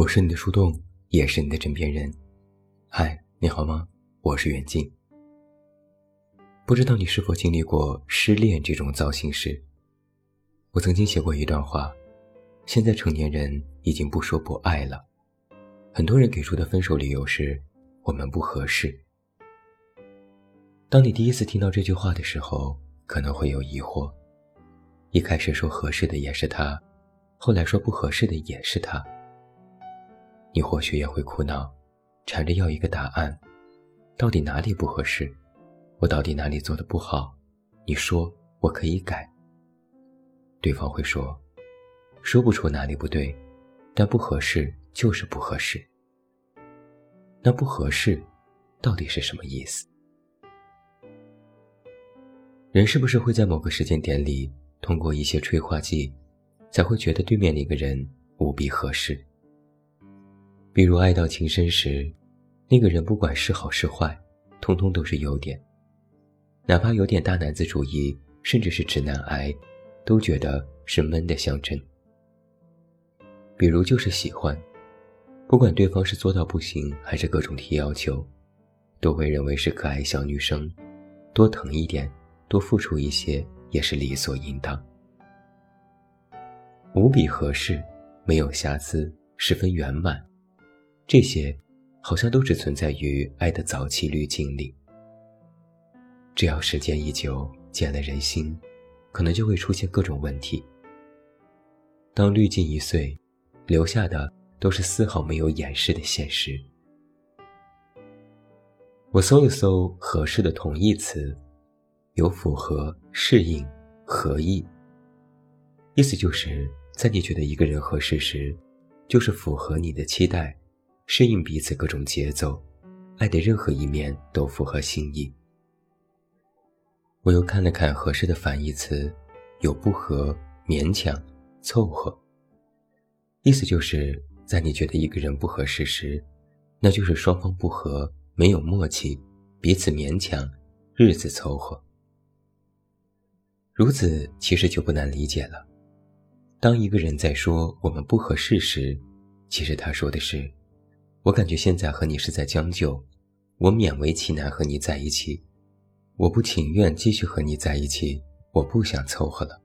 我是你的树洞，也是你的枕边人。嗨，你好吗？我是袁静。不知道你是否经历过失恋这种糟心事？我曾经写过一段话：现在成年人已经不说不爱了，很多人给出的分手理由是我们不合适。当你第一次听到这句话的时候，可能会有疑惑：一开始说合适的也是他。后来说不合适的也是他，你或许也会苦恼，缠着要一个答案，到底哪里不合适？我到底哪里做的不好？你说我可以改。对方会说，说不出哪里不对，但不合适就是不合适。那不合适，到底是什么意思？人是不是会在某个时间点里，通过一些催化剂？才会觉得对面那个人无比合适。比如爱到情深时，那个人不管是好是坏，通通都是优点。哪怕有点大男子主义，甚至是直男癌，都觉得是闷的象征。比如就是喜欢，不管对方是做到不行，还是各种提要求，都会认为是可爱小女生，多疼一点，多付出一些也是理所应当。无比合适，没有瑕疵，十分圆满，这些好像都只存在于爱的早期滤镜里。只要时间一久，见了人心，可能就会出现各种问题。当滤镜一碎，留下的都是丝毫没有掩饰的现实。我搜了搜合适的同义词，有符合、适应、合意，意思就是。在你觉得一个人合适时，就是符合你的期待，适应彼此各种节奏，爱的任何一面都符合心意。我又看了看合适的反义词，有不合、勉强、凑合。意思就是在你觉得一个人不合适时，那就是双方不合，没有默契，彼此勉强，日子凑合。如此其实就不难理解了。当一个人在说我们不合适时，其实他说的是：“我感觉现在和你是在将就，我勉为其难和你在一起，我不情愿继续和你在一起，我不想凑合了。”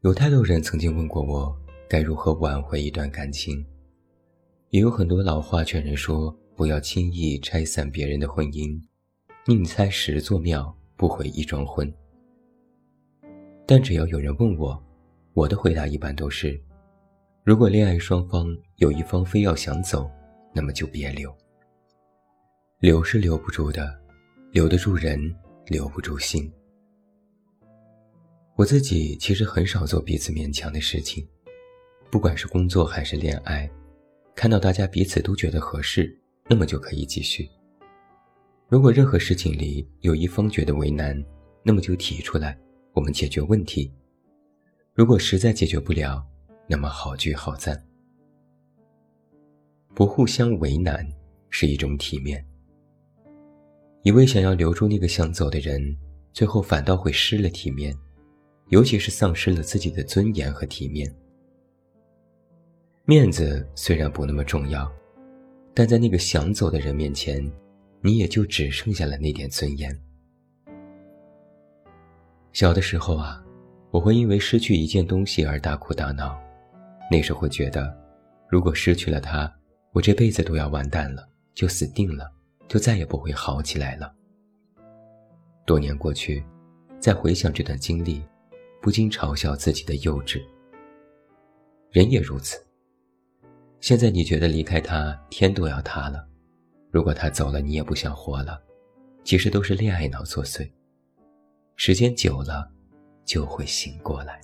有太多人曾经问过我该如何挽回一段感情，也有很多老话劝人说不要轻易拆散别人的婚姻，宁拆十座庙，不毁一桩婚。但只要有人问我，我的回答一般都是：如果恋爱双方有一方非要想走，那么就别留。留是留不住的，留得住人，留不住心。我自己其实很少做彼此勉强的事情，不管是工作还是恋爱，看到大家彼此都觉得合适，那么就可以继续。如果任何事情里有一方觉得为难，那么就提出来。我们解决问题，如果实在解决不了，那么好聚好散，不互相为难是一种体面。一味想要留住那个想走的人，最后反倒会失了体面，尤其是丧失了自己的尊严和体面。面子虽然不那么重要，但在那个想走的人面前，你也就只剩下了那点尊严。小的时候啊，我会因为失去一件东西而大哭大闹，那时会觉得，如果失去了他，我这辈子都要完蛋了，就死定了，就再也不会好起来了。多年过去，再回想这段经历，不禁嘲笑自己的幼稚。人也如此。现在你觉得离开他天都要塌了，如果他走了你也不想活了，其实都是恋爱脑作祟。时间久了，就会醒过来。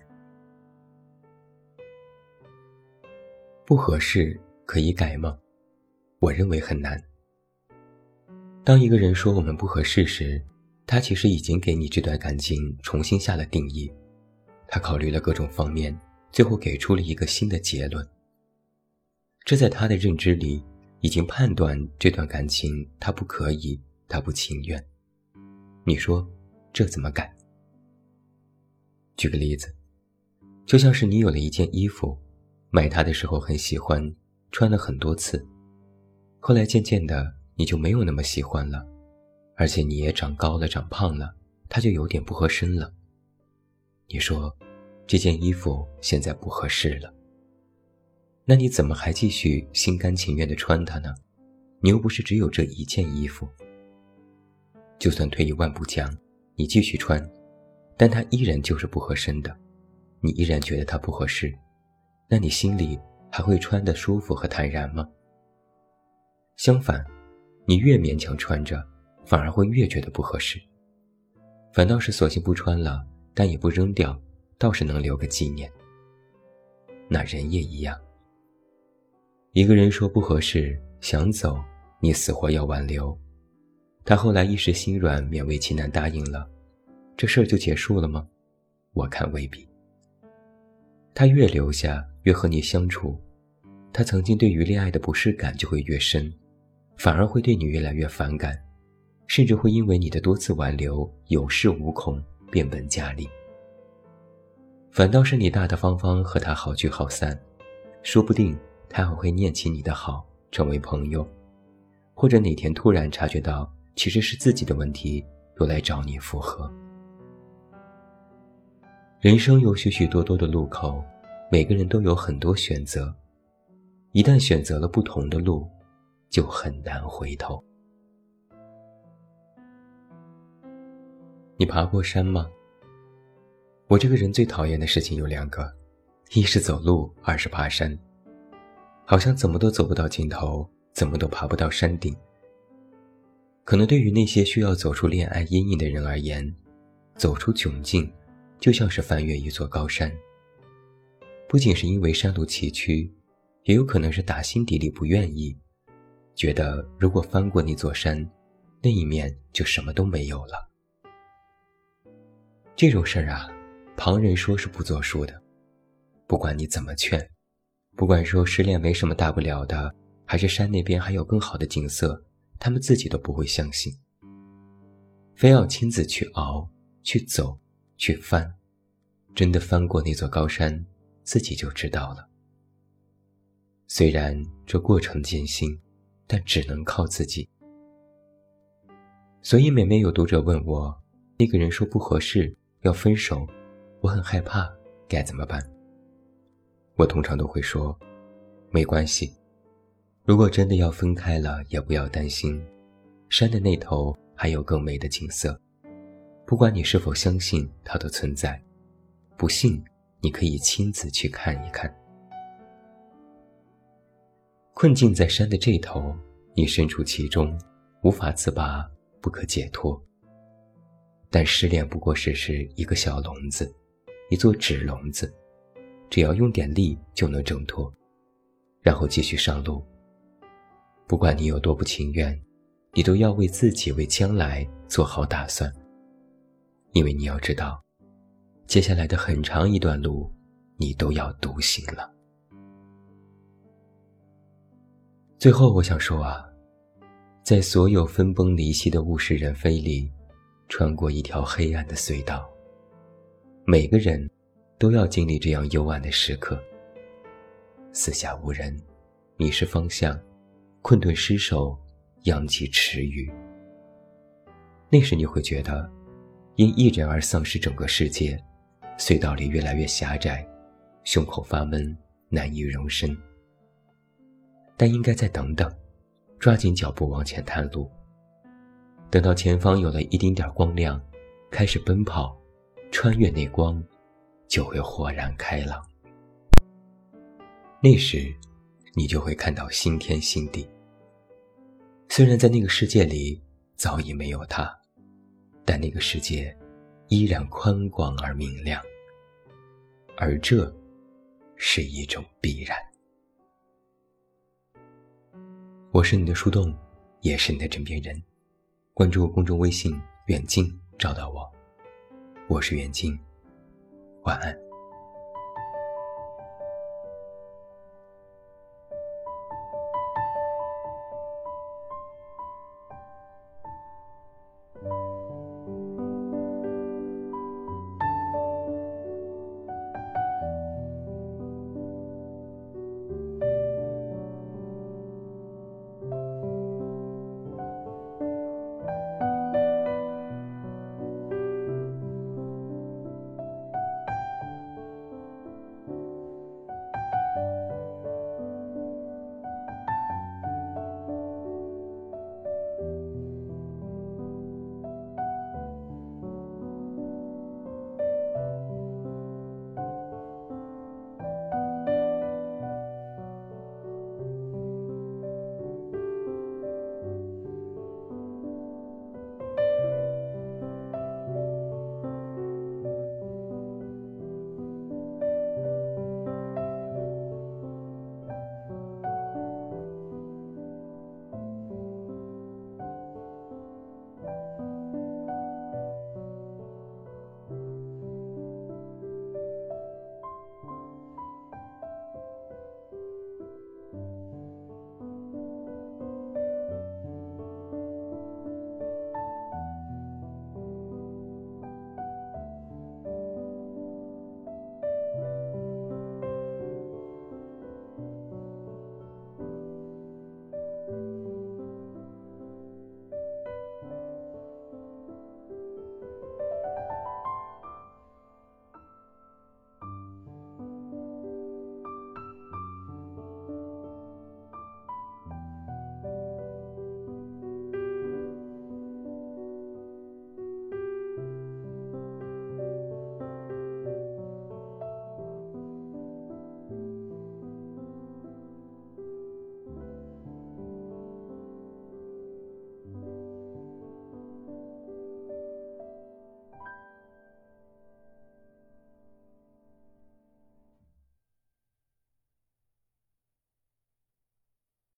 不合适可以改吗？我认为很难。当一个人说我们不合适时，他其实已经给你这段感情重新下了定义。他考虑了各种方面，最后给出了一个新的结论。这在他的认知里，已经判断这段感情他不可以，他不情愿。你说？这怎么改？举个例子，就像是你有了一件衣服，买它的时候很喜欢，穿了很多次，后来渐渐的你就没有那么喜欢了，而且你也长高了、长胖了，它就有点不合身了。你说，这件衣服现在不合适了，那你怎么还继续心甘情愿的穿它呢？你又不是只有这一件衣服。就算退一万步讲，你继续穿，但它依然就是不合身的，你依然觉得它不合适，那你心里还会穿得舒服和坦然吗？相反，你越勉强穿着，反而会越觉得不合适，反倒是索性不穿了。但也不扔掉，倒是能留个纪念。那人也一样。一个人说不合适，想走，你死活要挽留，他后来一时心软，勉为其难答应了，这事儿就结束了吗？我看未必。他越留下，越和你相处，他曾经对于恋爱的不适感就会越深，反而会对你越来越反感，甚至会因为你的多次挽留，有恃无恐。变本加厉，反倒是你大大方方和他好聚好散，说不定他还会念起你的好，成为朋友，或者哪天突然察觉到其实是自己的问题，又来找你复合。人生有许许多多的路口，每个人都有很多选择，一旦选择了不同的路，就很难回头。你爬过山吗？我这个人最讨厌的事情有两个，一是走路，二是爬山。好像怎么都走不到尽头，怎么都爬不到山顶。可能对于那些需要走出恋爱阴影的人而言，走出窘境，就像是翻越一座高山。不仅是因为山路崎岖，也有可能是打心底里不愿意，觉得如果翻过那座山，那一面就什么都没有了。这种事儿啊，旁人说是不作数的，不管你怎么劝，不管说失恋没什么大不了的，还是山那边还有更好的景色，他们自己都不会相信。非要亲自去熬、去走、去翻，真的翻过那座高山，自己就知道了。虽然这过程艰辛，但只能靠自己。所以每每有读者问我，那个人说不合适。要分手，我很害怕，该怎么办？我通常都会说，没关系。如果真的要分开了，也不要担心，山的那头还有更美的景色。不管你是否相信它的存在，不信你可以亲自去看一看。困境在山的这头，你身处其中，无法自拔，不可解脱。但失恋不过是是一个小笼子，一座纸笼子，只要用点力就能挣脱，然后继续上路。不管你有多不情愿，你都要为自己、为将来做好打算，因为你要知道，接下来的很长一段路，你都要独行了。最后，我想说啊，在所有分崩离析的物是人非里。穿过一条黑暗的隧道，每个人都要经历这样幽暗的时刻。四下无人，迷失方向，困顿失手，殃及池鱼。那时你会觉得，因一人而丧失整个世界，隧道里越来越狭窄，胸口发闷，难以容身。但应该再等等，抓紧脚步往前探路。等到前方有了一丁点光亮，开始奔跑，穿越那光，就会豁然开朗。那时，你就会看到新天新地。虽然在那个世界里早已没有他，但那个世界依然宽广而明亮。而这，是一种必然。我是你的树洞，也是你的枕边人。关注公众微信“远近”，找到我。我是远近，晚安。